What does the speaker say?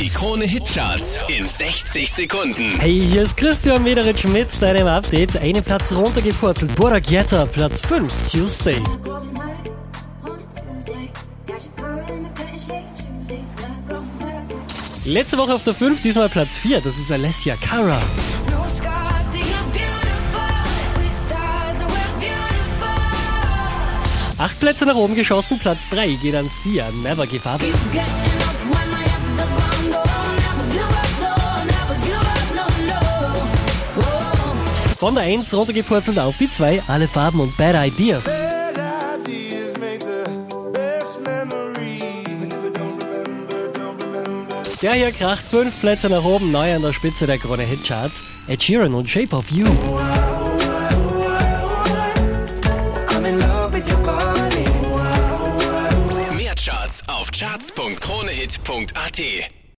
Die Krone Hitcharts in 60 Sekunden. Hey, hier ist Christian Mederitsch mit deinem Update. Einen Platz runtergepurzelt. Burak Yetta, Platz 5, Tuesday. Letzte Woche auf der 5, diesmal Platz 4. Das ist Alessia Cara. Acht Plätze nach oben geschossen, Platz 3 geht an Sia, Never Give Up. Von der 1 runtergepurzelt auf die 2, alle Farben und Bad Ideas. Der hier kracht 5 Plätze nach oben, neu an der Spitze der Krone Hitcharts. Ed Sheeran und Shape of You. Mehr Charts auf charts.kronehit.at.